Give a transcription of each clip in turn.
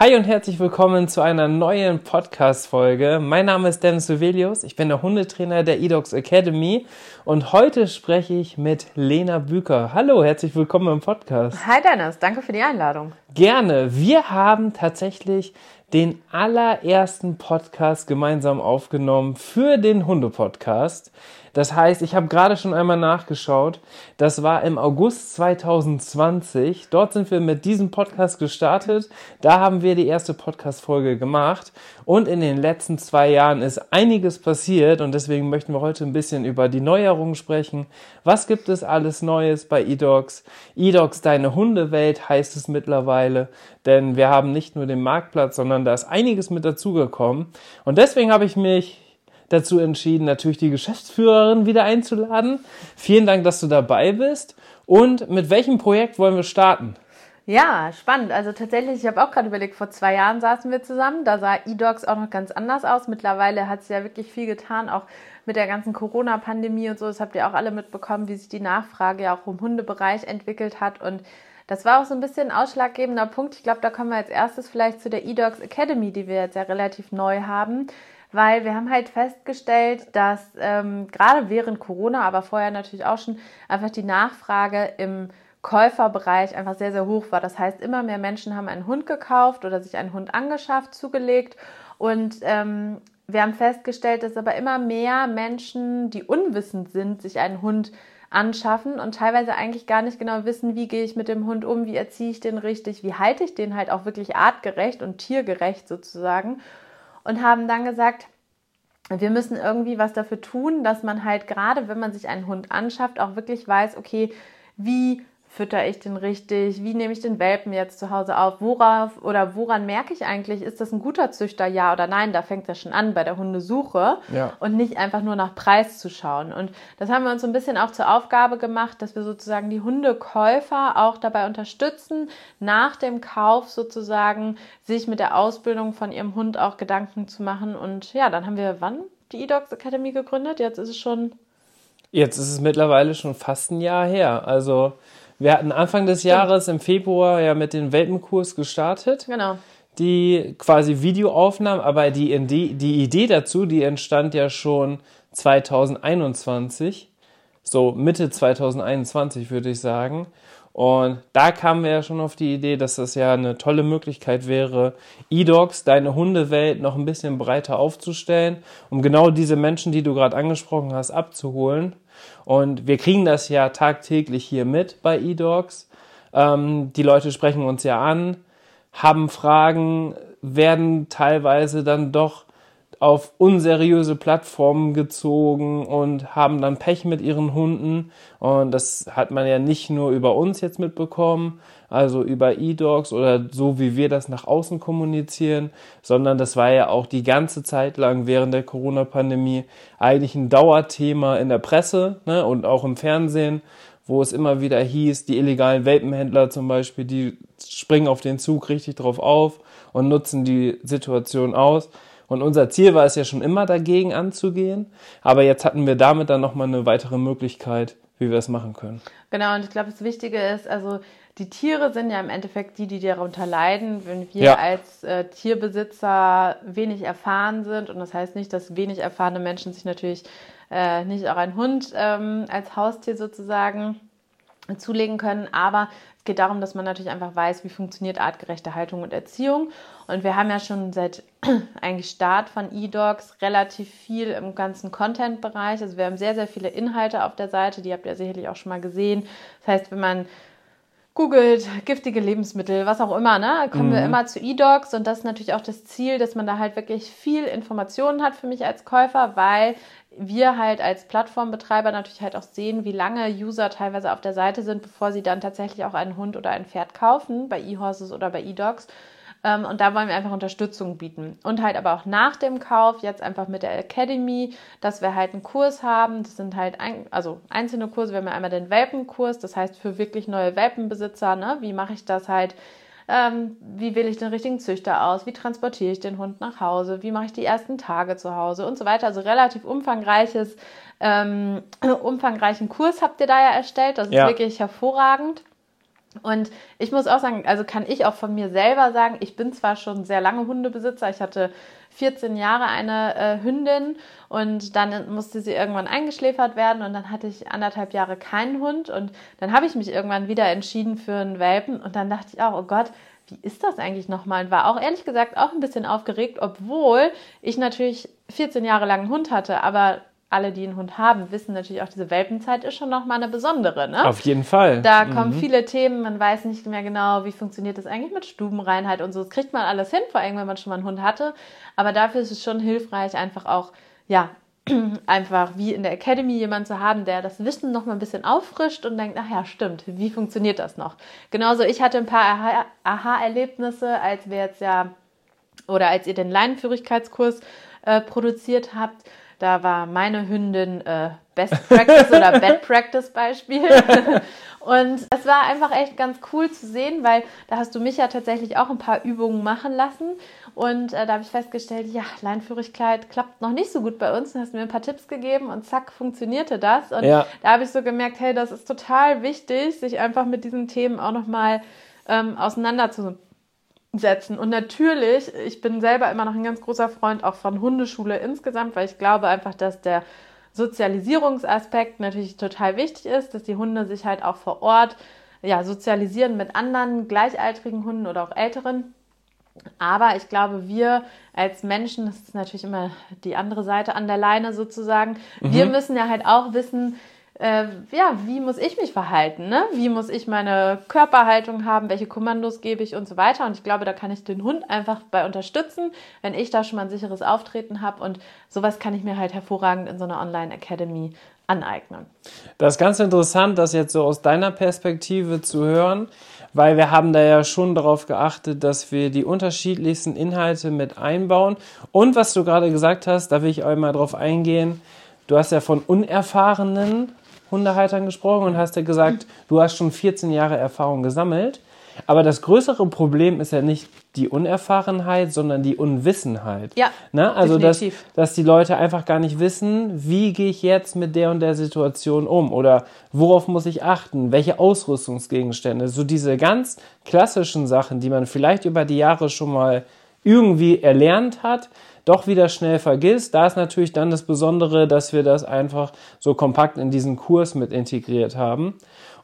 Hi und herzlich willkommen zu einer neuen Podcast-Folge. Mein Name ist Dennis Suvelius, ich bin der Hundetrainer der eDogs Academy und heute spreche ich mit Lena Büker. Hallo, herzlich willkommen im Podcast. Hi Dennis, danke für die Einladung. Gerne. Wir haben tatsächlich den allerersten Podcast gemeinsam aufgenommen für den Hunde-Podcast. Das heißt, ich habe gerade schon einmal nachgeschaut. Das war im August 2020. Dort sind wir mit diesem Podcast gestartet. Da haben wir die erste Podcast-Folge gemacht. Und in den letzten zwei Jahren ist einiges passiert. Und deswegen möchten wir heute ein bisschen über die Neuerungen sprechen. Was gibt es alles Neues bei eDogs? eDogs, deine Hundewelt heißt es mittlerweile. Denn wir haben nicht nur den Marktplatz, sondern da ist einiges mit dazugekommen. Und deswegen habe ich mich dazu entschieden, natürlich die Geschäftsführerin wieder einzuladen. Vielen Dank, dass du dabei bist. Und mit welchem Projekt wollen wir starten? Ja, spannend. Also tatsächlich, ich habe auch gerade überlegt, vor zwei Jahren saßen wir zusammen. Da sah eDogs auch noch ganz anders aus. Mittlerweile hat es ja wirklich viel getan, auch mit der ganzen Corona-Pandemie und so. Das habt ihr auch alle mitbekommen, wie sich die Nachfrage ja auch im Hundebereich entwickelt hat. Und das war auch so ein bisschen ein ausschlaggebender Punkt. Ich glaube, da kommen wir als erstes vielleicht zu der eDogs Academy, die wir jetzt ja relativ neu haben weil wir haben halt festgestellt, dass ähm, gerade während Corona, aber vorher natürlich auch schon, einfach die Nachfrage im Käuferbereich einfach sehr, sehr hoch war. Das heißt, immer mehr Menschen haben einen Hund gekauft oder sich einen Hund angeschafft, zugelegt und ähm, wir haben festgestellt, dass aber immer mehr Menschen, die unwissend sind, sich einen Hund anschaffen und teilweise eigentlich gar nicht genau wissen, wie gehe ich mit dem Hund um, wie erziehe ich den richtig, wie halte ich den halt auch wirklich artgerecht und tiergerecht sozusagen und haben dann gesagt, wir müssen irgendwie was dafür tun, dass man halt gerade, wenn man sich einen Hund anschafft, auch wirklich weiß, okay, wie fütter ich den richtig? Wie nehme ich den Welpen jetzt zu Hause auf? Worauf oder woran merke ich eigentlich, ist das ein guter Züchter, ja oder nein? Da fängt es ja schon an bei der Hundesuche ja. und nicht einfach nur nach Preis zu schauen. Und das haben wir uns so ein bisschen auch zur Aufgabe gemacht, dass wir sozusagen die Hundekäufer auch dabei unterstützen, nach dem Kauf sozusagen sich mit der Ausbildung von ihrem Hund auch Gedanken zu machen. Und ja, dann haben wir wann die eDogs Academy gegründet? Jetzt ist es schon. Jetzt ist es mittlerweile schon fast ein Jahr her. Also wir hatten Anfang des Stimmt. Jahres im Februar ja mit dem Welpenkurs gestartet. Genau. Die quasi Videoaufnahmen, aber die, die, die Idee dazu, die entstand ja schon 2021. So Mitte 2021 würde ich sagen. Und da kamen wir ja schon auf die Idee, dass das ja eine tolle Möglichkeit wäre, E-Dogs, deine Hundewelt noch ein bisschen breiter aufzustellen, um genau diese Menschen, die du gerade angesprochen hast, abzuholen und wir kriegen das ja tagtäglich hier mit bei eDogs. Ähm, die Leute sprechen uns ja an, haben Fragen, werden teilweise dann doch auf unseriöse Plattformen gezogen und haben dann Pech mit ihren Hunden. Und das hat man ja nicht nur über uns jetzt mitbekommen, also über E-Dogs oder so wie wir das nach außen kommunizieren, sondern das war ja auch die ganze Zeit lang während der Corona-Pandemie eigentlich ein Dauerthema in der Presse ne, und auch im Fernsehen, wo es immer wieder hieß, die illegalen Welpenhändler zum Beispiel, die springen auf den Zug richtig drauf auf und nutzen die Situation aus. Und unser Ziel war es ja schon immer dagegen anzugehen, aber jetzt hatten wir damit dann nochmal eine weitere Möglichkeit, wie wir es machen können. Genau, und ich glaube, das Wichtige ist, also die Tiere sind ja im Endeffekt die, die darunter leiden, wenn wir ja. als äh, Tierbesitzer wenig erfahren sind. Und das heißt nicht, dass wenig erfahrene Menschen sich natürlich äh, nicht auch einen Hund ähm, als Haustier sozusagen zulegen können. Aber es geht darum, dass man natürlich einfach weiß, wie funktioniert artgerechte Haltung und Erziehung. Und wir haben ja schon seit eigentlich Start von eDogs relativ viel im ganzen Content-Bereich. Also wir haben sehr, sehr viele Inhalte auf der Seite, die habt ihr sicherlich auch schon mal gesehen. Das heißt, wenn man googelt, giftige Lebensmittel, was auch immer, ne, kommen mhm. wir immer zu E-Dogs und das ist natürlich auch das Ziel, dass man da halt wirklich viel Informationen hat für mich als Käufer, weil wir halt als Plattformbetreiber natürlich halt auch sehen, wie lange User teilweise auf der Seite sind, bevor sie dann tatsächlich auch einen Hund oder ein Pferd kaufen, bei E-Horses oder bei E-Dogs. Ähm, und da wollen wir einfach Unterstützung bieten. Und halt aber auch nach dem Kauf, jetzt einfach mit der Academy, dass wir halt einen Kurs haben. Das sind halt ein, also einzelne Kurse. Wir haben ja einmal den Welpenkurs, das heißt für wirklich neue Welpenbesitzer, ne? wie mache ich das halt? Ähm, wie wähle ich den richtigen Züchter aus? Wie transportiere ich den Hund nach Hause? Wie mache ich die ersten Tage zu Hause und so weiter? Also relativ umfangreiches, ähm, umfangreichen Kurs habt ihr da ja erstellt. Das ist ja. wirklich hervorragend. Und ich muss auch sagen, also kann ich auch von mir selber sagen, ich bin zwar schon sehr lange Hundebesitzer, ich hatte 14 Jahre eine äh, Hündin und dann musste sie irgendwann eingeschläfert werden und dann hatte ich anderthalb Jahre keinen Hund und dann habe ich mich irgendwann wieder entschieden für einen Welpen und dann dachte ich auch, oh Gott, wie ist das eigentlich nochmal? Und war auch ehrlich gesagt auch ein bisschen aufgeregt, obwohl ich natürlich 14 Jahre lang einen Hund hatte, aber alle, die einen Hund haben, wissen natürlich auch, diese Welpenzeit ist schon nochmal eine besondere. Ne? Auf jeden Fall. Da mhm. kommen viele Themen, man weiß nicht mehr genau, wie funktioniert das eigentlich mit Stubenreinheit und so. Das kriegt man alles hin, vor allem, wenn man schon mal einen Hund hatte. Aber dafür ist es schon hilfreich, einfach auch, ja, einfach wie in der Academy jemand zu haben, der das Wissen noch mal ein bisschen auffrischt und denkt, ach ja, stimmt, wie funktioniert das noch? Genauso, ich hatte ein paar Aha-Erlebnisse, als wir jetzt ja, oder als ihr den Leinenführigkeitskurs äh, produziert habt, da war meine Hündin äh, Best Practice oder Bad Practice Beispiel. Und es war einfach echt ganz cool zu sehen, weil da hast du mich ja tatsächlich auch ein paar Übungen machen lassen. Und äh, da habe ich festgestellt, ja, Leinführigkeit klappt noch nicht so gut bei uns. Dann hast du mir ein paar Tipps gegeben und zack, funktionierte das. Und ja. da habe ich so gemerkt, hey, das ist total wichtig, sich einfach mit diesen Themen auch nochmal ähm, auseinanderzusetzen setzen. Und natürlich, ich bin selber immer noch ein ganz großer Freund auch von Hundeschule insgesamt, weil ich glaube einfach, dass der Sozialisierungsaspekt natürlich total wichtig ist, dass die Hunde sich halt auch vor Ort ja, sozialisieren mit anderen gleichaltrigen Hunden oder auch älteren. Aber ich glaube, wir als Menschen, das ist natürlich immer die andere Seite an der Leine sozusagen, mhm. wir müssen ja halt auch wissen, äh, ja, wie muss ich mich verhalten? Ne? Wie muss ich meine Körperhaltung haben? Welche Kommandos gebe ich und so weiter? Und ich glaube, da kann ich den Hund einfach bei unterstützen, wenn ich da schon mal ein sicheres Auftreten habe. Und sowas kann ich mir halt hervorragend in so einer Online-Academy aneignen. Das ist ganz interessant, das jetzt so aus deiner Perspektive zu hören, weil wir haben da ja schon darauf geachtet, dass wir die unterschiedlichsten Inhalte mit einbauen. Und was du gerade gesagt hast, da will ich einmal drauf eingehen. Du hast ja von unerfahrenen Hundehaltern gesprochen und hast ja gesagt, du hast schon 14 Jahre Erfahrung gesammelt. Aber das größere Problem ist ja nicht die Unerfahrenheit, sondern die Unwissenheit. Ja. Ne? Also, dass, dass die Leute einfach gar nicht wissen, wie gehe ich jetzt mit der und der Situation um oder worauf muss ich achten, welche Ausrüstungsgegenstände. So diese ganz klassischen Sachen, die man vielleicht über die Jahre schon mal irgendwie erlernt hat, doch wieder schnell vergisst. Da ist natürlich dann das Besondere, dass wir das einfach so kompakt in diesen Kurs mit integriert haben.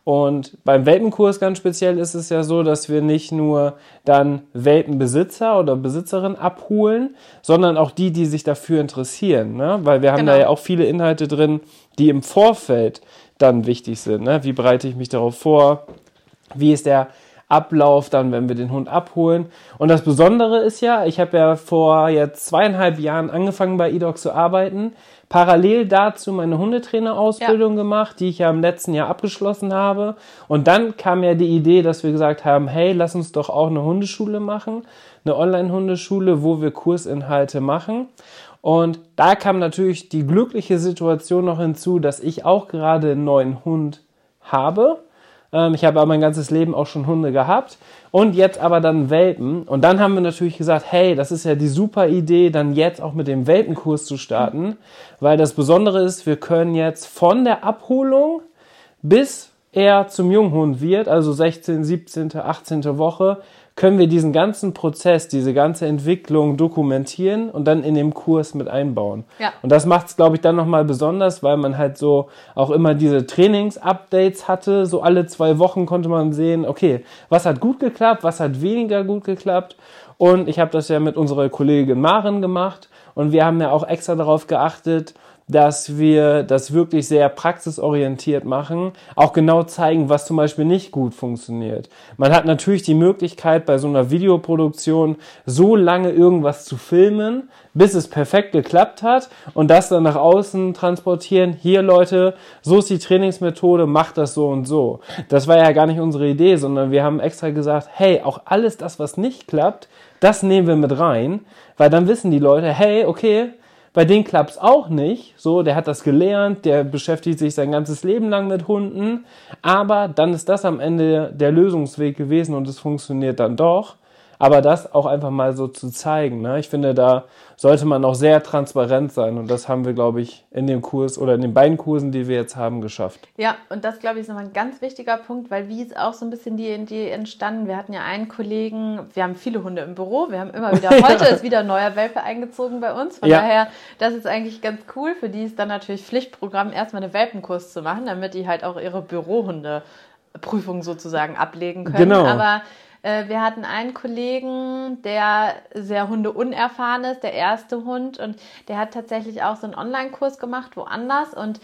Und beim Welpenkurs ganz speziell ist es ja so, dass wir nicht nur dann Welpenbesitzer oder Besitzerin abholen, sondern auch die, die sich dafür interessieren. Ne? Weil wir haben genau. da ja auch viele Inhalte drin, die im Vorfeld dann wichtig sind. Ne? Wie bereite ich mich darauf vor? Wie ist der Ablauf dann, wenn wir den Hund abholen. Und das Besondere ist ja, ich habe ja vor jetzt zweieinhalb Jahren angefangen bei eDog zu arbeiten, parallel dazu meine Hundetrainerausbildung ja. gemacht, die ich ja im letzten Jahr abgeschlossen habe. Und dann kam ja die Idee, dass wir gesagt haben, hey, lass uns doch auch eine Hundeschule machen, eine Online-Hundeschule, wo wir Kursinhalte machen. Und da kam natürlich die glückliche Situation noch hinzu, dass ich auch gerade einen neuen Hund habe ähm, ich habe aber mein ganzes Leben auch schon Hunde gehabt und jetzt aber dann Welpen. Und dann haben wir natürlich gesagt, hey, das ist ja die super Idee, dann jetzt auch mit dem Welpenkurs zu starten, weil das Besondere ist, wir können jetzt von der Abholung bis er zum Junghund wird, also 16., 17., 18. Woche, können wir diesen ganzen Prozess, diese ganze Entwicklung dokumentieren und dann in dem Kurs mit einbauen. Ja. Und das macht es, glaube ich, dann nochmal besonders, weil man halt so auch immer diese Trainings-Updates hatte. So alle zwei Wochen konnte man sehen, okay, was hat gut geklappt, was hat weniger gut geklappt. Und ich habe das ja mit unserer Kollegin Maren gemacht und wir haben ja auch extra darauf geachtet, dass wir das wirklich sehr praxisorientiert machen, auch genau zeigen, was zum Beispiel nicht gut funktioniert. Man hat natürlich die Möglichkeit, bei so einer Videoproduktion so lange irgendwas zu filmen, bis es perfekt geklappt hat und das dann nach außen transportieren. Hier Leute, so ist die Trainingsmethode, macht das so und so. Das war ja gar nicht unsere Idee, sondern wir haben extra gesagt, hey, auch alles das, was nicht klappt, das nehmen wir mit rein, weil dann wissen die Leute, hey, okay, bei denen klappt's auch nicht. So, der hat das gelernt, der beschäftigt sich sein ganzes Leben lang mit Hunden. Aber dann ist das am Ende der Lösungsweg gewesen und es funktioniert dann doch. Aber das auch einfach mal so zu zeigen. Ne? Ich finde, da sollte man auch sehr transparent sein. Und das haben wir, glaube ich, in dem Kurs oder in den beiden Kursen, die wir jetzt haben, geschafft. Ja, und das, glaube ich, ist nochmal ein ganz wichtiger Punkt, weil wie ist auch so ein bisschen die Idee entstanden. Wir hatten ja einen Kollegen, wir haben viele Hunde im Büro, wir haben immer wieder, heute ist wieder ein neuer Welpe eingezogen bei uns. Von ja. daher, das ist eigentlich ganz cool. Für die ist dann natürlich Pflichtprogramm, erstmal einen Welpenkurs zu machen, damit die halt auch ihre Bürohunde Prüfung sozusagen ablegen können. Genau. Aber wir hatten einen Kollegen, der sehr hundeunerfahren ist, der erste Hund, und der hat tatsächlich auch so einen Online-Kurs gemacht, woanders. Und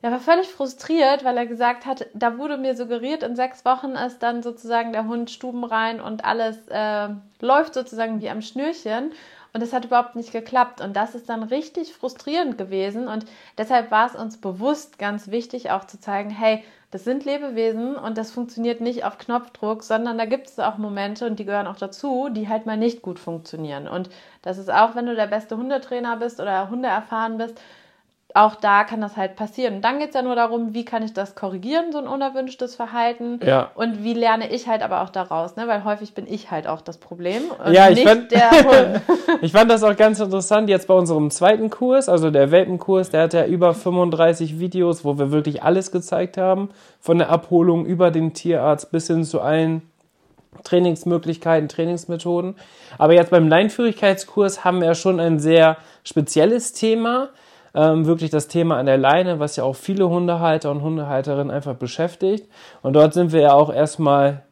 er war völlig frustriert, weil er gesagt hat, da wurde mir suggeriert, in sechs Wochen ist dann sozusagen der Hund stubenrein und alles äh, läuft sozusagen wie am Schnürchen. Und es hat überhaupt nicht geklappt. Und das ist dann richtig frustrierend gewesen. Und deshalb war es uns bewusst ganz wichtig, auch zu zeigen, hey, das sind Lebewesen und das funktioniert nicht auf Knopfdruck, sondern da gibt es auch Momente und die gehören auch dazu, die halt mal nicht gut funktionieren. Und das ist auch, wenn du der beste Hundetrainer bist oder Hunde erfahren bist, auch da kann das halt passieren. Und dann geht es ja nur darum, wie kann ich das korrigieren, so ein unerwünschtes Verhalten. Ja. Und wie lerne ich halt aber auch daraus, ne? Weil häufig bin ich halt auch das Problem. ja, ich fand, ich fand das auch ganz interessant jetzt bei unserem zweiten Kurs, also der Welpenkurs, der hat ja über 35 Videos, wo wir wirklich alles gezeigt haben. Von der Abholung über den Tierarzt bis hin zu allen Trainingsmöglichkeiten, Trainingsmethoden. Aber jetzt beim Leinführigkeitskurs haben wir ja schon ein sehr spezielles Thema ähm, wirklich das Thema an der Leine, was ja auch viele Hundehalter und Hundehalterinnen einfach beschäftigt. Und dort sind wir ja auch erstmal,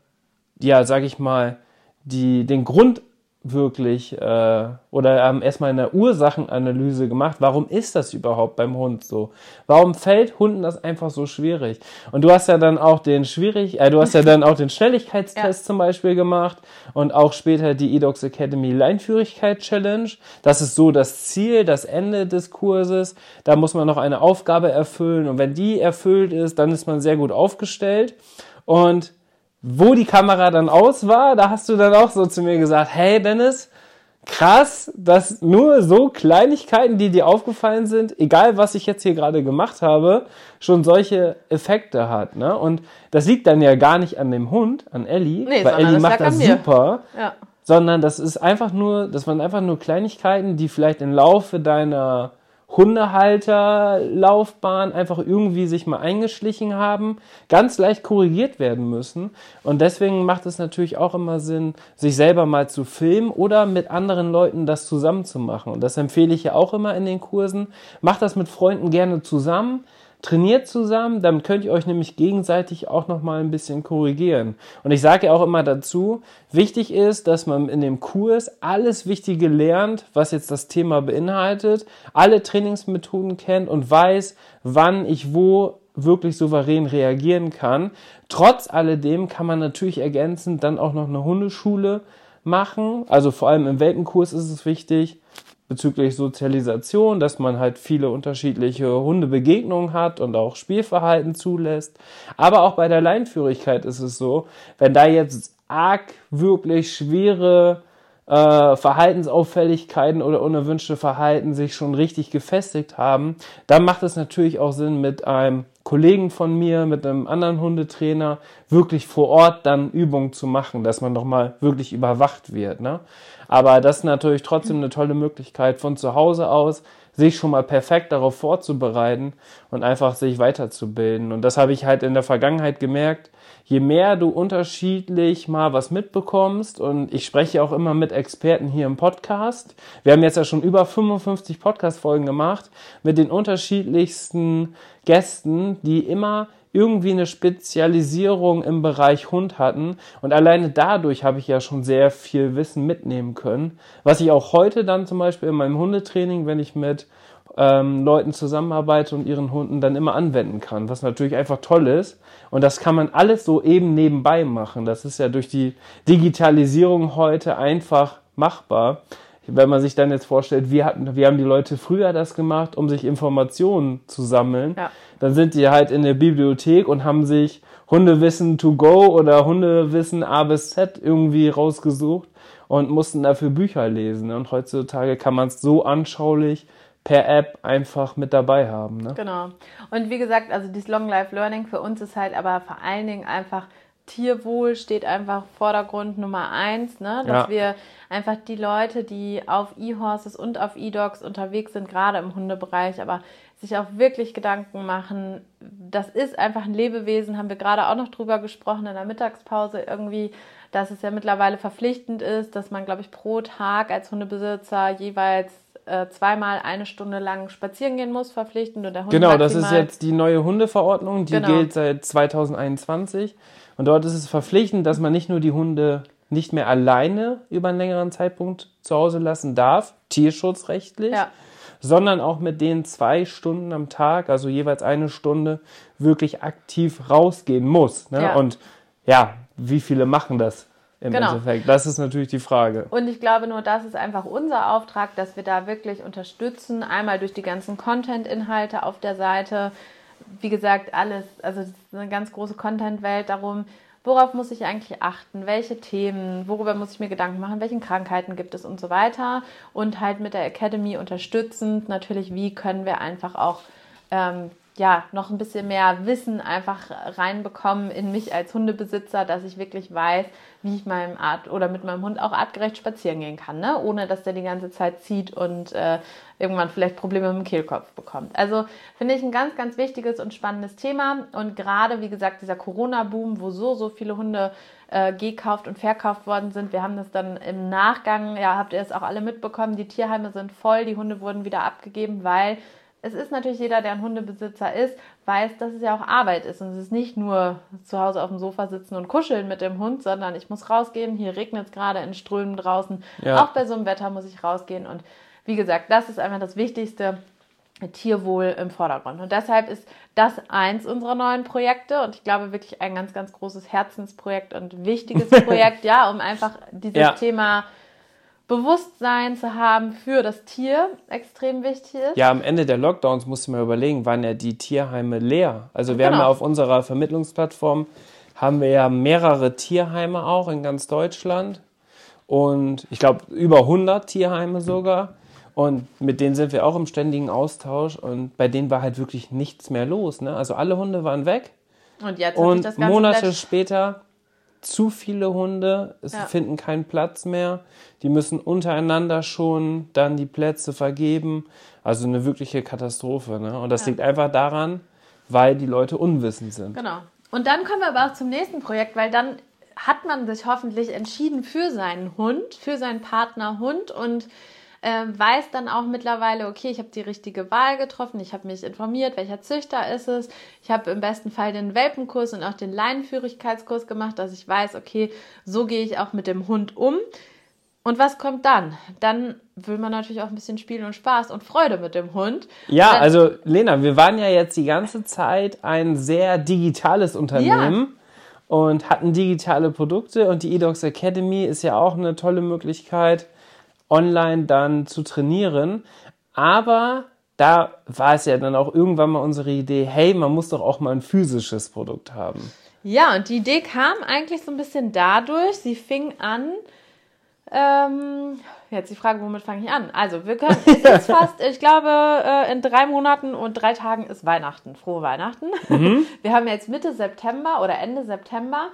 ja, sag ich mal, die, den Grund wirklich äh, oder haben erstmal eine Ursachenanalyse gemacht. Warum ist das überhaupt beim Hund so? Warum fällt Hunden das einfach so schwierig? Und du hast ja dann auch den schwierig, äh, du hast ja dann auch den Schnelligkeitstest ja. zum Beispiel gemacht und auch später die eDocs Academy Leinführigkeit Challenge. Das ist so das Ziel, das Ende des Kurses. Da muss man noch eine Aufgabe erfüllen und wenn die erfüllt ist, dann ist man sehr gut aufgestellt. Und wo die Kamera dann aus war, da hast du dann auch so zu mir gesagt, hey Dennis, krass, dass nur so Kleinigkeiten, die dir aufgefallen sind, egal was ich jetzt hier gerade gemacht habe, schon solche Effekte hat. Ne? Und das liegt dann ja gar nicht an dem Hund, an Ellie, nee, weil Ellie das macht das super. Ja. Sondern das ist einfach nur, das waren einfach nur Kleinigkeiten, die vielleicht im Laufe deiner Hundehalterlaufbahn einfach irgendwie sich mal eingeschlichen haben, ganz leicht korrigiert werden müssen. Und deswegen macht es natürlich auch immer Sinn, sich selber mal zu filmen oder mit anderen Leuten das zusammen zu machen. Und das empfehle ich ja auch immer in den Kursen. Macht das mit Freunden gerne zusammen trainiert zusammen, dann könnt ihr euch nämlich gegenseitig auch noch mal ein bisschen korrigieren. Und ich sage ja auch immer dazu, wichtig ist, dass man in dem Kurs alles Wichtige lernt, was jetzt das Thema beinhaltet, alle Trainingsmethoden kennt und weiß, wann ich wo wirklich souverän reagieren kann. Trotz alledem kann man natürlich ergänzend dann auch noch eine Hundeschule machen. Also vor allem im Welpenkurs ist es wichtig, bezüglich Sozialisation, dass man halt viele unterschiedliche Hundebegegnungen hat und auch Spielverhalten zulässt. Aber auch bei der Leinführigkeit ist es so, wenn da jetzt arg wirklich schwere äh, Verhaltensauffälligkeiten oder unerwünschte Verhalten sich schon richtig gefestigt haben, dann macht es natürlich auch Sinn, mit einem Kollegen von mir, mit einem anderen Hundetrainer wirklich vor Ort dann Übungen zu machen, dass man nochmal wirklich überwacht wird. Ne? Aber das ist natürlich trotzdem eine tolle Möglichkeit von zu Hause aus, sich schon mal perfekt darauf vorzubereiten und einfach sich weiterzubilden. Und das habe ich halt in der Vergangenheit gemerkt. Je mehr du unterschiedlich mal was mitbekommst, und ich spreche auch immer mit Experten hier im Podcast. Wir haben jetzt ja schon über 55 Podcast-Folgen gemacht mit den unterschiedlichsten Gästen, die immer irgendwie eine Spezialisierung im Bereich Hund hatten. Und alleine dadurch habe ich ja schon sehr viel Wissen mitnehmen können, was ich auch heute dann zum Beispiel in meinem Hundetraining, wenn ich mit ähm, Leuten zusammenarbeitet und ihren Hunden dann immer anwenden kann, was natürlich einfach toll ist. Und das kann man alles so eben nebenbei machen. Das ist ja durch die Digitalisierung heute einfach machbar. Wenn man sich dann jetzt vorstellt, wir hatten, wir haben die Leute früher das gemacht, um sich Informationen zu sammeln, Ja. dann sind die halt in der Bibliothek und haben sich Hundewissen to go oder Hundewissen A bis Z irgendwie rausgesucht und mussten dafür Bücher lesen. Und heutzutage kann man es so anschaulich per App einfach mit dabei haben. Ne? Genau. Und wie gesagt, also dieses Long Life Learning für uns ist halt aber vor allen Dingen einfach Tierwohl steht einfach Vordergrund Nummer eins, ne? dass Ja. wir einfach die Leute, die auf E-Horses und auf E-Dogs unterwegs sind, gerade im Hundebereich, aber sich auch wirklich Gedanken machen, das ist einfach ein Lebewesen, haben wir gerade auch noch drüber gesprochen in der Mittagspause irgendwie, dass es ja mittlerweile verpflichtend ist, dass man, glaube ich, pro Tag als Hundebesitzer jeweils äh, zweimal eine Stunde lang spazieren gehen muss, verpflichtend. Und der Hund Genau, das ist maximal- jetzt die neue Hundeverordnung, die Genau. gilt seit 2021. Und dort ist es verpflichtend, dass man nicht nur die Hunde nicht mehr alleine über einen längeren Zeitpunkt zu Hause lassen darf, tierschutzrechtlich, Ja. sondern auch mit denen zwei Stunden am Tag, also jeweils eine Stunde, wirklich aktiv rausgehen muss. Ne? Ja. Und ja, wie viele machen das im Genau. Endeffekt? Das ist natürlich die Frage. Und ich glaube, nur das ist einfach unser Auftrag, dass wir da wirklich unterstützen. Einmal durch die ganzen Content-Inhalte auf der Seite. Wie gesagt, alles, also eine ganz große Content-Welt darum, worauf muss ich eigentlich achten, welche Themen, worüber muss ich mir Gedanken machen, welchen Krankheiten gibt es und so weiter. Und halt mit der Academy unterstützend natürlich, wie können wir einfach auch ähm, ja, noch ein bisschen mehr Wissen einfach reinbekommen in mich als Hundebesitzer, dass ich wirklich weiß, wie ich meinem Art oder mit meinem Hund auch artgerecht spazieren gehen kann, ne? ohne dass der die ganze Zeit zieht und äh, irgendwann vielleicht Probleme mit dem Kehlkopf bekommt. Also finde ich ein ganz, ganz wichtiges und spannendes Thema und gerade, wie gesagt, dieser Corona-Boom, wo so, so viele Hunde äh, gekauft und verkauft worden sind. Wir haben das dann im Nachgang, ja, habt ihr es auch alle mitbekommen, die Tierheime sind voll, die Hunde wurden wieder abgegeben, weil es ist natürlich jeder, der ein Hundebesitzer ist, weiß, dass es ja auch Arbeit ist. Und es ist nicht nur zu Hause auf dem Sofa sitzen und kuscheln mit dem Hund, sondern ich muss rausgehen. Hier regnet es gerade in Strömen draußen. Ja. Auch bei so einem Wetter muss ich rausgehen. Und wie gesagt, das ist einfach das Wichtigste. Tierwohl im Vordergrund. Und deshalb ist das eins unserer neuen Projekte und ich glaube wirklich ein ganz, ganz großes Herzensprojekt und wichtiges Projekt, ja, um einfach dieses Ja. Thema Bewusstsein zu haben für das Tier extrem wichtig ist. Ja, am Ende der Lockdowns musste man überlegen, waren ja die Tierheime leer. Also wir haben Genau. ja auf unserer Vermittlungsplattform haben wir ja mehrere Tierheime auch in ganz Deutschland und ich glaube über 100 Tierheime sogar und mit denen sind wir auch im ständigen Austausch und bei denen war halt wirklich nichts mehr los. Ne? Also alle Hunde waren weg Und jetzt und das Ganze Monate später zu viele Hunde, es Ja. finden keinen Platz mehr. Die müssen untereinander schon dann die Plätze vergeben. Also eine wirkliche Katastrophe. Ne? Und das Ja. liegt einfach daran, weil die Leute unwissend sind. Genau. Und dann kommen wir aber auch zum nächsten Projekt, weil dann hat man sich hoffentlich entschieden für seinen Hund, für seinen Partner Hund und ähm, weiß dann auch mittlerweile, okay, ich habe die richtige Wahl getroffen, ich habe mich informiert, welcher Züchter ist es. Ich habe im besten Fall den Welpenkurs und auch den Leinenführigkeitskurs gemacht, dass ich weiß, okay, so gehe ich auch mit dem Hund um. Und was kommt dann? Dann will man natürlich auch ein bisschen Spiel und Spaß und Freude mit dem Hund. Ja, also Lena, wir waren ja jetzt die ganze Zeit ein sehr digitales Unternehmen und hatten digitale Produkte und die eDogs Academy ist ja auch eine tolle Möglichkeit, online dann zu trainieren. Aber da war es ja dann auch irgendwann mal unsere Idee, hey, man muss doch auch mal ein physisches Produkt haben. Ja, und die Idee kam eigentlich so ein bisschen dadurch, sie fing an, ähm, jetzt die Frage, womit fange ich an? Also, wir können, es ist fast, ich glaube, äh, in drei Monaten und drei Tagen ist Weihnachten. Frohe Weihnachten. Wir haben jetzt Mitte September oder Ende September.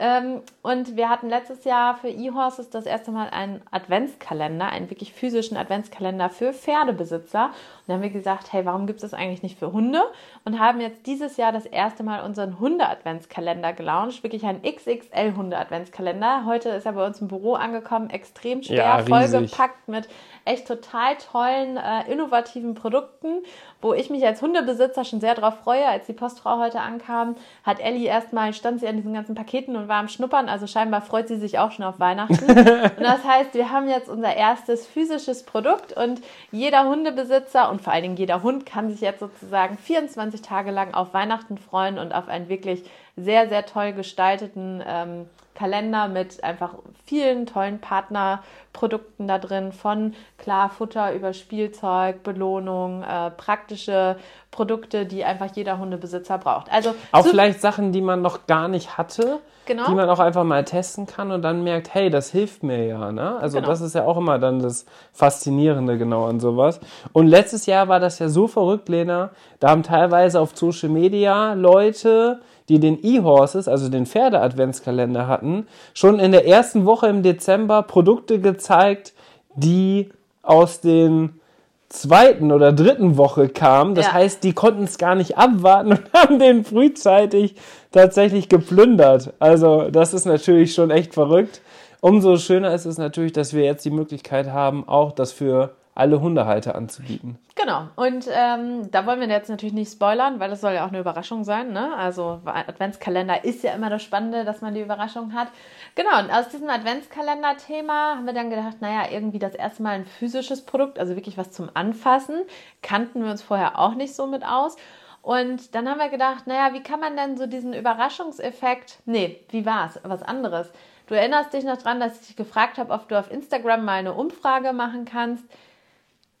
Ähm, und wir hatten letztes Jahr für eHorses das erste Mal einen Adventskalender, einen wirklich physischen Adventskalender für Pferdebesitzer. Und da haben wir gesagt, hey, warum gibt es das eigentlich nicht für Hunde? Und haben jetzt dieses Jahr das erste Mal unseren Hunde-Adventskalender gelauncht. Wirklich ein XXL-Hunde-Adventskalender. Heute ist er bei uns im Büro angekommen, extrem schwer, Ja, vollgepackt mit echt total tollen, äh, innovativen Produkten, wo ich mich als Hundebesitzer schon sehr darauf freue. Als die Postfrau heute ankam, hat Ellie erstmal, stand sie an diesen ganzen Paketen und war am Schnuppern. Also scheinbar freut sie sich auch schon auf Weihnachten. und das heißt, wir haben jetzt unser erstes physisches Produkt und jeder Hundebesitzer und vor allen Dingen jeder Hund kann sich jetzt sozusagen 24 Tage lang auf Weihnachten freuen und auf einen wirklich sehr, sehr toll gestalteten ähm, Kalender mit einfach vielen tollen Partnerprodukten da drin, von klar Futter über Spielzeug, Belohnung, äh, praktische Produkte, die einfach jeder Hundebesitzer braucht. Also auch vielleicht Sachen, die man noch gar nicht hatte, genau. die man auch einfach mal testen kann und dann merkt, hey, das hilft mir ja. Ne? Also genau. das ist ja auch immer dann das Faszinierende genau an sowas. Und letztes Jahr war das ja so verrückt, Lena. Da haben teilweise auf Social Media Leute die den E-Horses, also den Pferde-Adventskalender hatten, schon in der ersten Woche im Dezember Produkte gezeigt, die aus den zweiten oder dritten Woche kamen. Das ja. heißt, die konnten es gar nicht abwarten und haben den frühzeitig tatsächlich geplündert. Also das ist natürlich schon echt verrückt. Umso schöner ist es natürlich, dass wir jetzt die Möglichkeit haben, auch das für alle Hundehalter anzubieten. Genau. Und ähm, da wollen wir jetzt natürlich nicht spoilern, weil das soll ja auch eine Überraschung sein. Ne? Also Adventskalender ist ja immer das Spannende, dass man die Überraschung hat. Genau. Und aus diesem Adventskalender-Thema haben wir dann gedacht, naja, irgendwie das erste Mal ein physisches Produkt, also wirklich was zum Anfassen, kannten wir uns vorher auch nicht so mit aus. Und dann haben wir gedacht, naja, wie kann man denn so diesen Überraschungseffekt, nee, wie war es? Was anderes. Du erinnerst dich noch dran, dass ich dich gefragt habe, ob du auf Instagram mal eine Umfrage machen kannst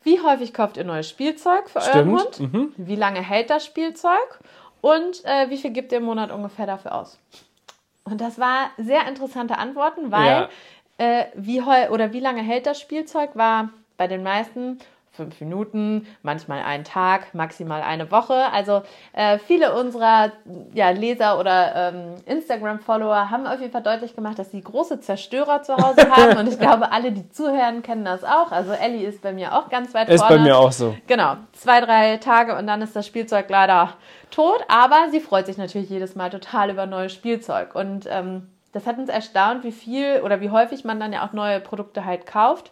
wie häufig kauft ihr neues Spielzeug für Stimmt. euren Hund? Mhm. Wie lange hält das Spielzeug? Und äh, wie viel gibt ihr im Monat ungefähr dafür aus? Und das war sehr interessante Antworten, weil ja. äh, wie oder wie lange hält das Spielzeug war bei den meisten fünf Minuten, manchmal einen Tag, maximal eine Woche. Also äh, viele unserer ja, Leser oder ähm, Instagram-Follower haben auf jeden Fall deutlich gemacht, dass sie große Zerstörer zu Hause haben. Und ich glaube, alle, die zuhören, kennen das auch. Also Ellie ist bei mir auch ganz weit ist vorne. Ist bei mir auch so. Genau, zwei, drei Tage und dann ist das Spielzeug leider tot. Aber sie freut sich natürlich jedes Mal total über neues Spielzeug. Und ähm, das hat uns erstaunt, wie viel oder wie häufig man dann ja auch neue Produkte halt kauft.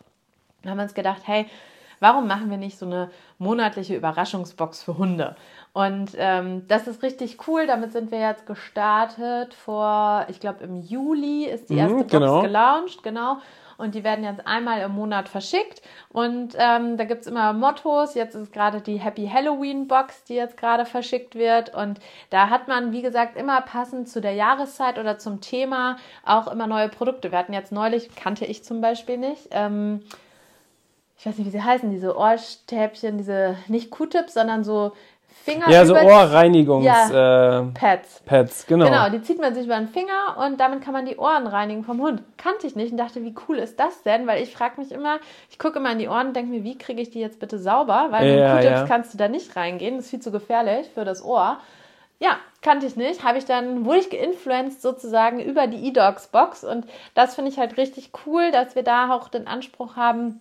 Da haben wir uns gedacht, hey, warum machen wir nicht so eine monatliche Überraschungsbox für Hunde? Und ähm, das ist richtig cool. Damit sind wir jetzt gestartet vor, ich glaube, im Juli ist die mhm, erste mhm, genau. Box gelauncht, genau. Und die werden jetzt einmal im Monat verschickt. Und ähm, da gibt es immer Mottos. Jetzt ist gerade die Happy Halloween Box, die jetzt gerade verschickt wird. Und da hat man, wie gesagt, immer passend zu der Jahreszeit oder zum Thema auch immer neue Produkte. Wir hatten jetzt neulich, kannte ich zum Beispiel nicht, ähm, ich weiß nicht, wie sie heißen, diese Ohrstäbchen, diese nicht Q-Tips, sondern so Finger. Ja, so Ohrreinigungs ja, äh, Pads. Pads, genau. Genau, die zieht man sich über den Finger und damit kann man die Ohren reinigen vom Hund. Kannte ich nicht und dachte, wie cool ist das denn? Weil ich frage mich immer, ich gucke immer in die Ohren und denke mir, wie kriege ich die jetzt bitte sauber? Weil mit Q-Tips ja. kannst du da nicht reingehen, das ist viel zu gefährlich für das Ohr. Ja, kannte ich nicht. Habe ich dann, wurde ich geinfluenced sozusagen über die E-Dogs-Box und das finde ich halt richtig cool, dass wir da auch den Anspruch haben,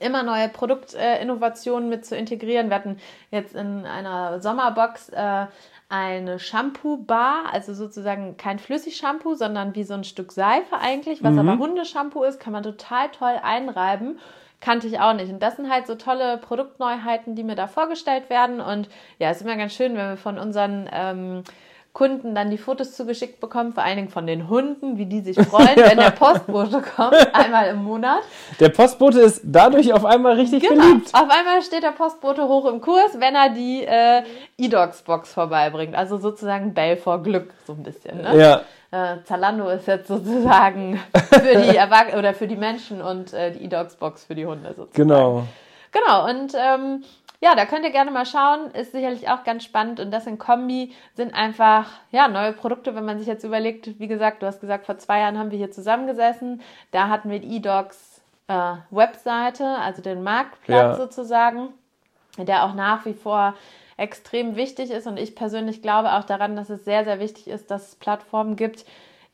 immer neue Produktinnovationen mit zu integrieren. Wir hatten jetzt in einer Sommerbox äh, eine Shampoo-Bar, also sozusagen kein Flüssig-Shampoo, sondern wie so ein Stück Seife eigentlich, was mhm. aber Hundeshampoo ist, kann man total toll einreiben. Kannte ich auch nicht. Und das sind halt so tolle Produktneuheiten, die mir da vorgestellt werden. Und ja, es ist immer ganz schön, wenn wir von unseren ähm, Kunden dann die Fotos zugeschickt bekommen, vor allen Dingen von den Hunden, wie die sich freuen, wenn der Postbote kommt, einmal im Monat. Der Postbote ist dadurch auf einmal richtig genau. beliebt. Auf einmal steht der Postbote hoch im Kurs, wenn er die äh, E-Dogs-Box vorbeibringt. Also sozusagen Bell vor Glück, so ein bisschen. Ne? Ja. Äh, Zalando ist jetzt sozusagen für die Erwach oder für die Menschen und äh, die E-Dogs-Box für die Hunde sozusagen. Genau. Genau, und ähm, ja, da könnt ihr gerne mal schauen. Ist sicherlich auch ganz spannend. Und das in Kombi sind einfach, ja, neue Produkte, wenn man sich jetzt überlegt, wie gesagt, du hast gesagt, vor zwei Jahren haben wir hier zusammengesessen. Da hatten wir die eDocs äh, Webseite, also den Marktplatz ja. sozusagen, der auch nach wie vor extrem wichtig ist. Und ich persönlich glaube auch daran, dass es sehr, sehr wichtig ist, dass es Plattformen gibt,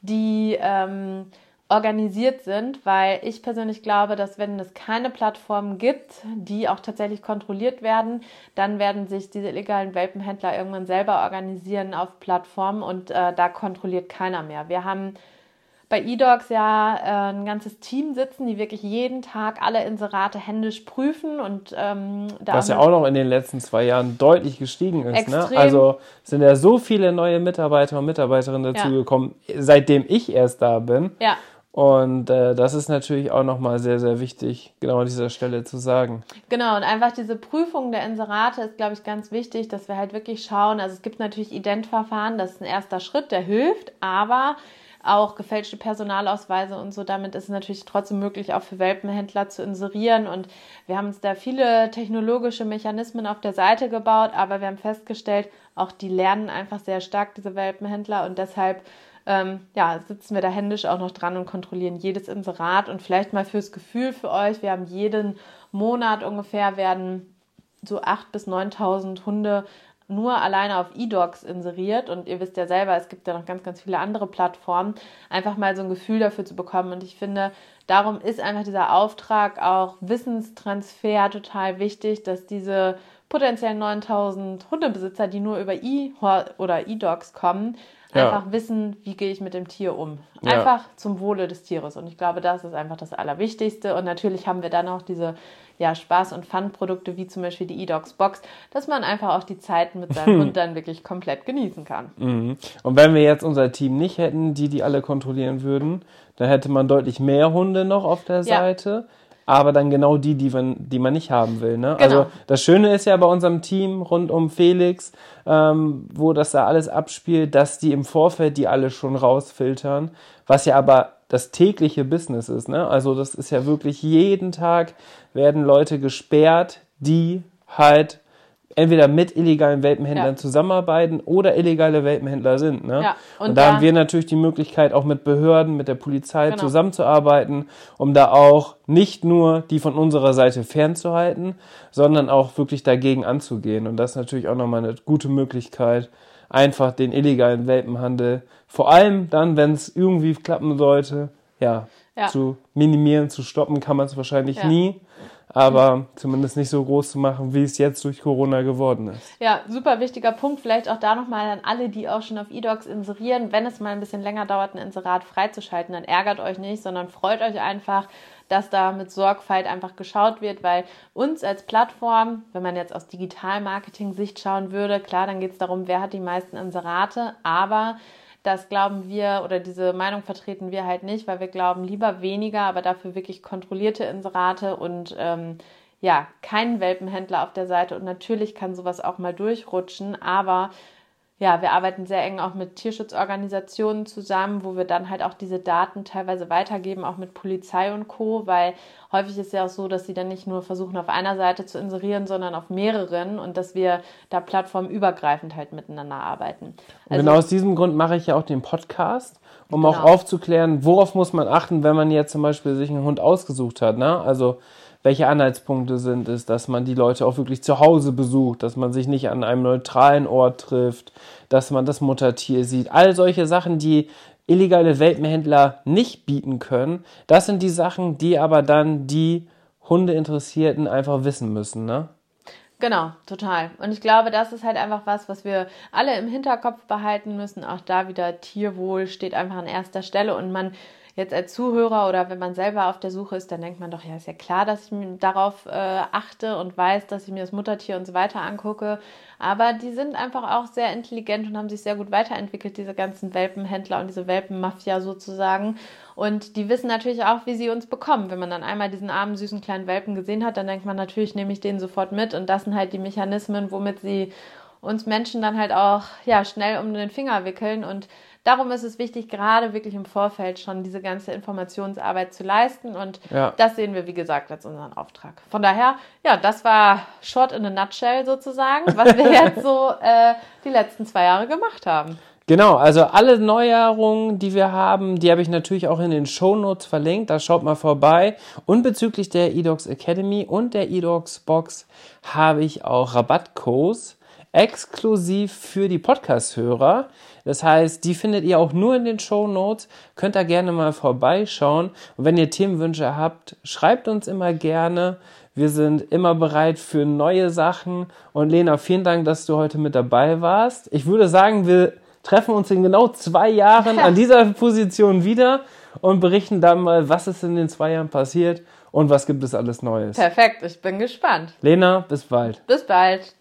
die ähm, organisiert sind, weil ich persönlich glaube, dass wenn es keine Plattformen gibt, die auch tatsächlich kontrolliert werden, dann werden sich diese illegalen Welpenhändler irgendwann selber organisieren auf Plattformen und äh, da kontrolliert keiner mehr. Wir haben bei eDocs ja äh, ein ganzes Team sitzen, die wirklich jeden Tag alle Inserate händisch prüfen und ähm, da Was ja auch noch in den letzten zwei Jahren deutlich gestiegen ist. Ne? Also sind ja so viele neue Mitarbeiter und Mitarbeiterinnen dazugekommen, ja. seitdem ich erst da bin. Ja. Und äh, das ist natürlich auch nochmal sehr, sehr wichtig, genau an dieser Stelle zu sagen. Genau, und einfach diese Prüfung der Inserate ist, glaube ich, ganz wichtig, dass wir halt wirklich schauen. Also es gibt natürlich Identverfahren, das ist ein erster Schritt, der hilft, aber auch gefälschte Personalausweise und so. Damit ist es natürlich trotzdem möglich, auch für Welpenhändler zu inserieren. Und wir haben uns da viele technologische Mechanismen auf der Seite gebaut, aber wir haben festgestellt, auch die lernen einfach sehr stark, diese Welpenhändler. Und deshalb ähm, ja, sitzen wir da händisch auch noch dran und kontrollieren jedes Inserat. Und vielleicht mal fürs Gefühl für euch, wir haben jeden Monat ungefähr werden so 8.000 bis 9.000 Hunde nur alleine auf eDocs inseriert und ihr wisst ja selber, es gibt ja noch ganz, ganz viele andere Plattformen, einfach mal so ein Gefühl dafür zu bekommen. Und ich finde, darum ist einfach dieser Auftrag auch Wissenstransfer total wichtig, dass diese potenziellen 9000 Hundebesitzer, die nur über e oder eDocs kommen, ja. einfach wissen, wie gehe ich mit dem Tier um. Einfach ja. zum Wohle des Tieres. Und ich glaube, das ist einfach das Allerwichtigste. Und natürlich haben wir dann auch diese ja, Spaß- und Fun-Produkte, wie zum Beispiel die eDogs Box, dass man einfach auch die Zeiten mit seinem Hund dann wirklich komplett genießen kann. Mhm. Und wenn wir jetzt unser Team nicht hätten, die die alle kontrollieren würden, dann hätte man deutlich mehr Hunde noch auf der Seite. Aber dann genau die, die man, die man nicht haben will. Ne? Genau. Also das Schöne ist ja bei unserem Team rund um Felix, ähm, wo das da alles abspielt, dass die im Vorfeld die alle schon rausfiltern, was ja aber das tägliche Business ist. Ne? Also das ist ja wirklich jeden Tag werden Leute gesperrt, die halt entweder mit illegalen Welpenhändlern ja. zusammenarbeiten oder illegale Welpenhändler sind. Ne? Ja, und, und da, haben wir natürlich die Möglichkeit, auch mit Behörden, mit der Polizei genau. zusammenzuarbeiten, um da auch nicht nur die von unserer Seite fernzuhalten, sondern auch wirklich dagegen anzugehen. Und das ist natürlich auch nochmal eine gute Möglichkeit, einfach den illegalen Welpenhandel, vor allem dann, wenn es irgendwie klappen sollte, ja, ja, zu minimieren, zu stoppen, kann man es wahrscheinlich nie aber zumindest nicht so groß zu machen, wie es jetzt durch Corona geworden ist. Ja, super wichtiger Punkt. Vielleicht auch da nochmal an alle, die auch schon auf eDocs inserieren. Wenn es mal ein bisschen länger dauert, ein Inserat freizuschalten, dann ärgert euch nicht, sondern freut euch einfach, dass da mit Sorgfalt einfach geschaut wird, weil uns als Plattform, wenn man jetzt aus Digital-Marketing-Sicht schauen würde, klar, dann geht es darum, wer hat die meisten Inserate, aber das glauben wir oder diese Meinung vertreten wir halt nicht, weil wir glauben lieber weniger, aber dafür wirklich kontrollierte Inserate und ähm, ja, keinen Welpenhändler auf der Seite. Und natürlich kann sowas auch mal durchrutschen, aber ja, wir arbeiten sehr eng auch mit Tierschutzorganisationen zusammen, wo wir dann halt auch diese Daten teilweise weitergeben, auch mit Polizei und Co., weil häufig ist ja auch so, dass sie dann nicht nur versuchen, auf einer Seite zu inserieren, sondern auf mehreren und dass wir da plattformübergreifend halt miteinander arbeiten. Also, genau aus diesem Grund mache ich ja auch den Podcast, um genau. auch aufzuklären, worauf muss man achten, wenn man jetzt zum Beispiel sich einen Hund ausgesucht hat. Ne? Also welche Anhaltspunkte sind es, dass man die Leute auch wirklich zu Hause besucht, dass man sich nicht an einem neutralen Ort trifft, dass man das Muttertier sieht. All solche Sachen, die illegale Welpenhändler nicht bieten können, das sind die Sachen, die aber dann die Hundeinteressierten einfach wissen müssen, ne? Genau, total. Und ich glaube, das ist halt einfach was, was wir alle im Hinterkopf behalten müssen. Auch da wieder Tierwohl steht einfach an erster Stelle und man jetzt als Zuhörer oder wenn man selber auf der Suche ist, dann denkt man doch, ja, ist ja klar, dass ich darauf äh, achte und weiß, dass ich mir das Muttertier und so weiter angucke. Aber die sind einfach auch sehr intelligent und haben sich sehr gut weiterentwickelt, diese ganzen Welpenhändler und diese Welpenmafia sozusagen. Und die wissen natürlich auch, wie sie uns bekommen. Wenn man dann einmal diesen armen, süßen kleinen Welpen gesehen hat, dann denkt man natürlich, nehme ich den sofort mit. Und das sind halt die Mechanismen, womit sie uns Menschen dann halt auch ja, schnell um den Finger wickeln und darum ist es wichtig, gerade wirklich im Vorfeld schon diese ganze Informationsarbeit zu leisten. Und ja. das sehen wir, wie gesagt, als unseren Auftrag. Von daher, ja, das war short in a nutshell sozusagen, was wir jetzt so äh, die letzten zwei Jahre gemacht haben. Genau, also alle Neuerungen, die wir haben, die habe ich natürlich auch in den Show Notes verlinkt. Da schaut mal vorbei. Und bezüglich der eDocs Academy und der eDocs Box habe ich auch Rabattcodes exklusiv für die Podcast-Hörer. Das heißt, die findet ihr auch nur in den Show Notes. Könnt da gerne mal vorbeischauen. Und wenn ihr Themenwünsche habt, schreibt uns immer gerne. Wir sind immer bereit für neue Sachen. Und Lena, vielen Dank, dass du heute mit dabei warst. Ich würde sagen, wir treffen uns in genau zwei Jahren an dieser Position wieder und berichten dann mal, was ist in den zwei Jahren passiert und was gibt es alles Neues. Perfekt, ich bin gespannt. Lena, bis bald. Bis bald.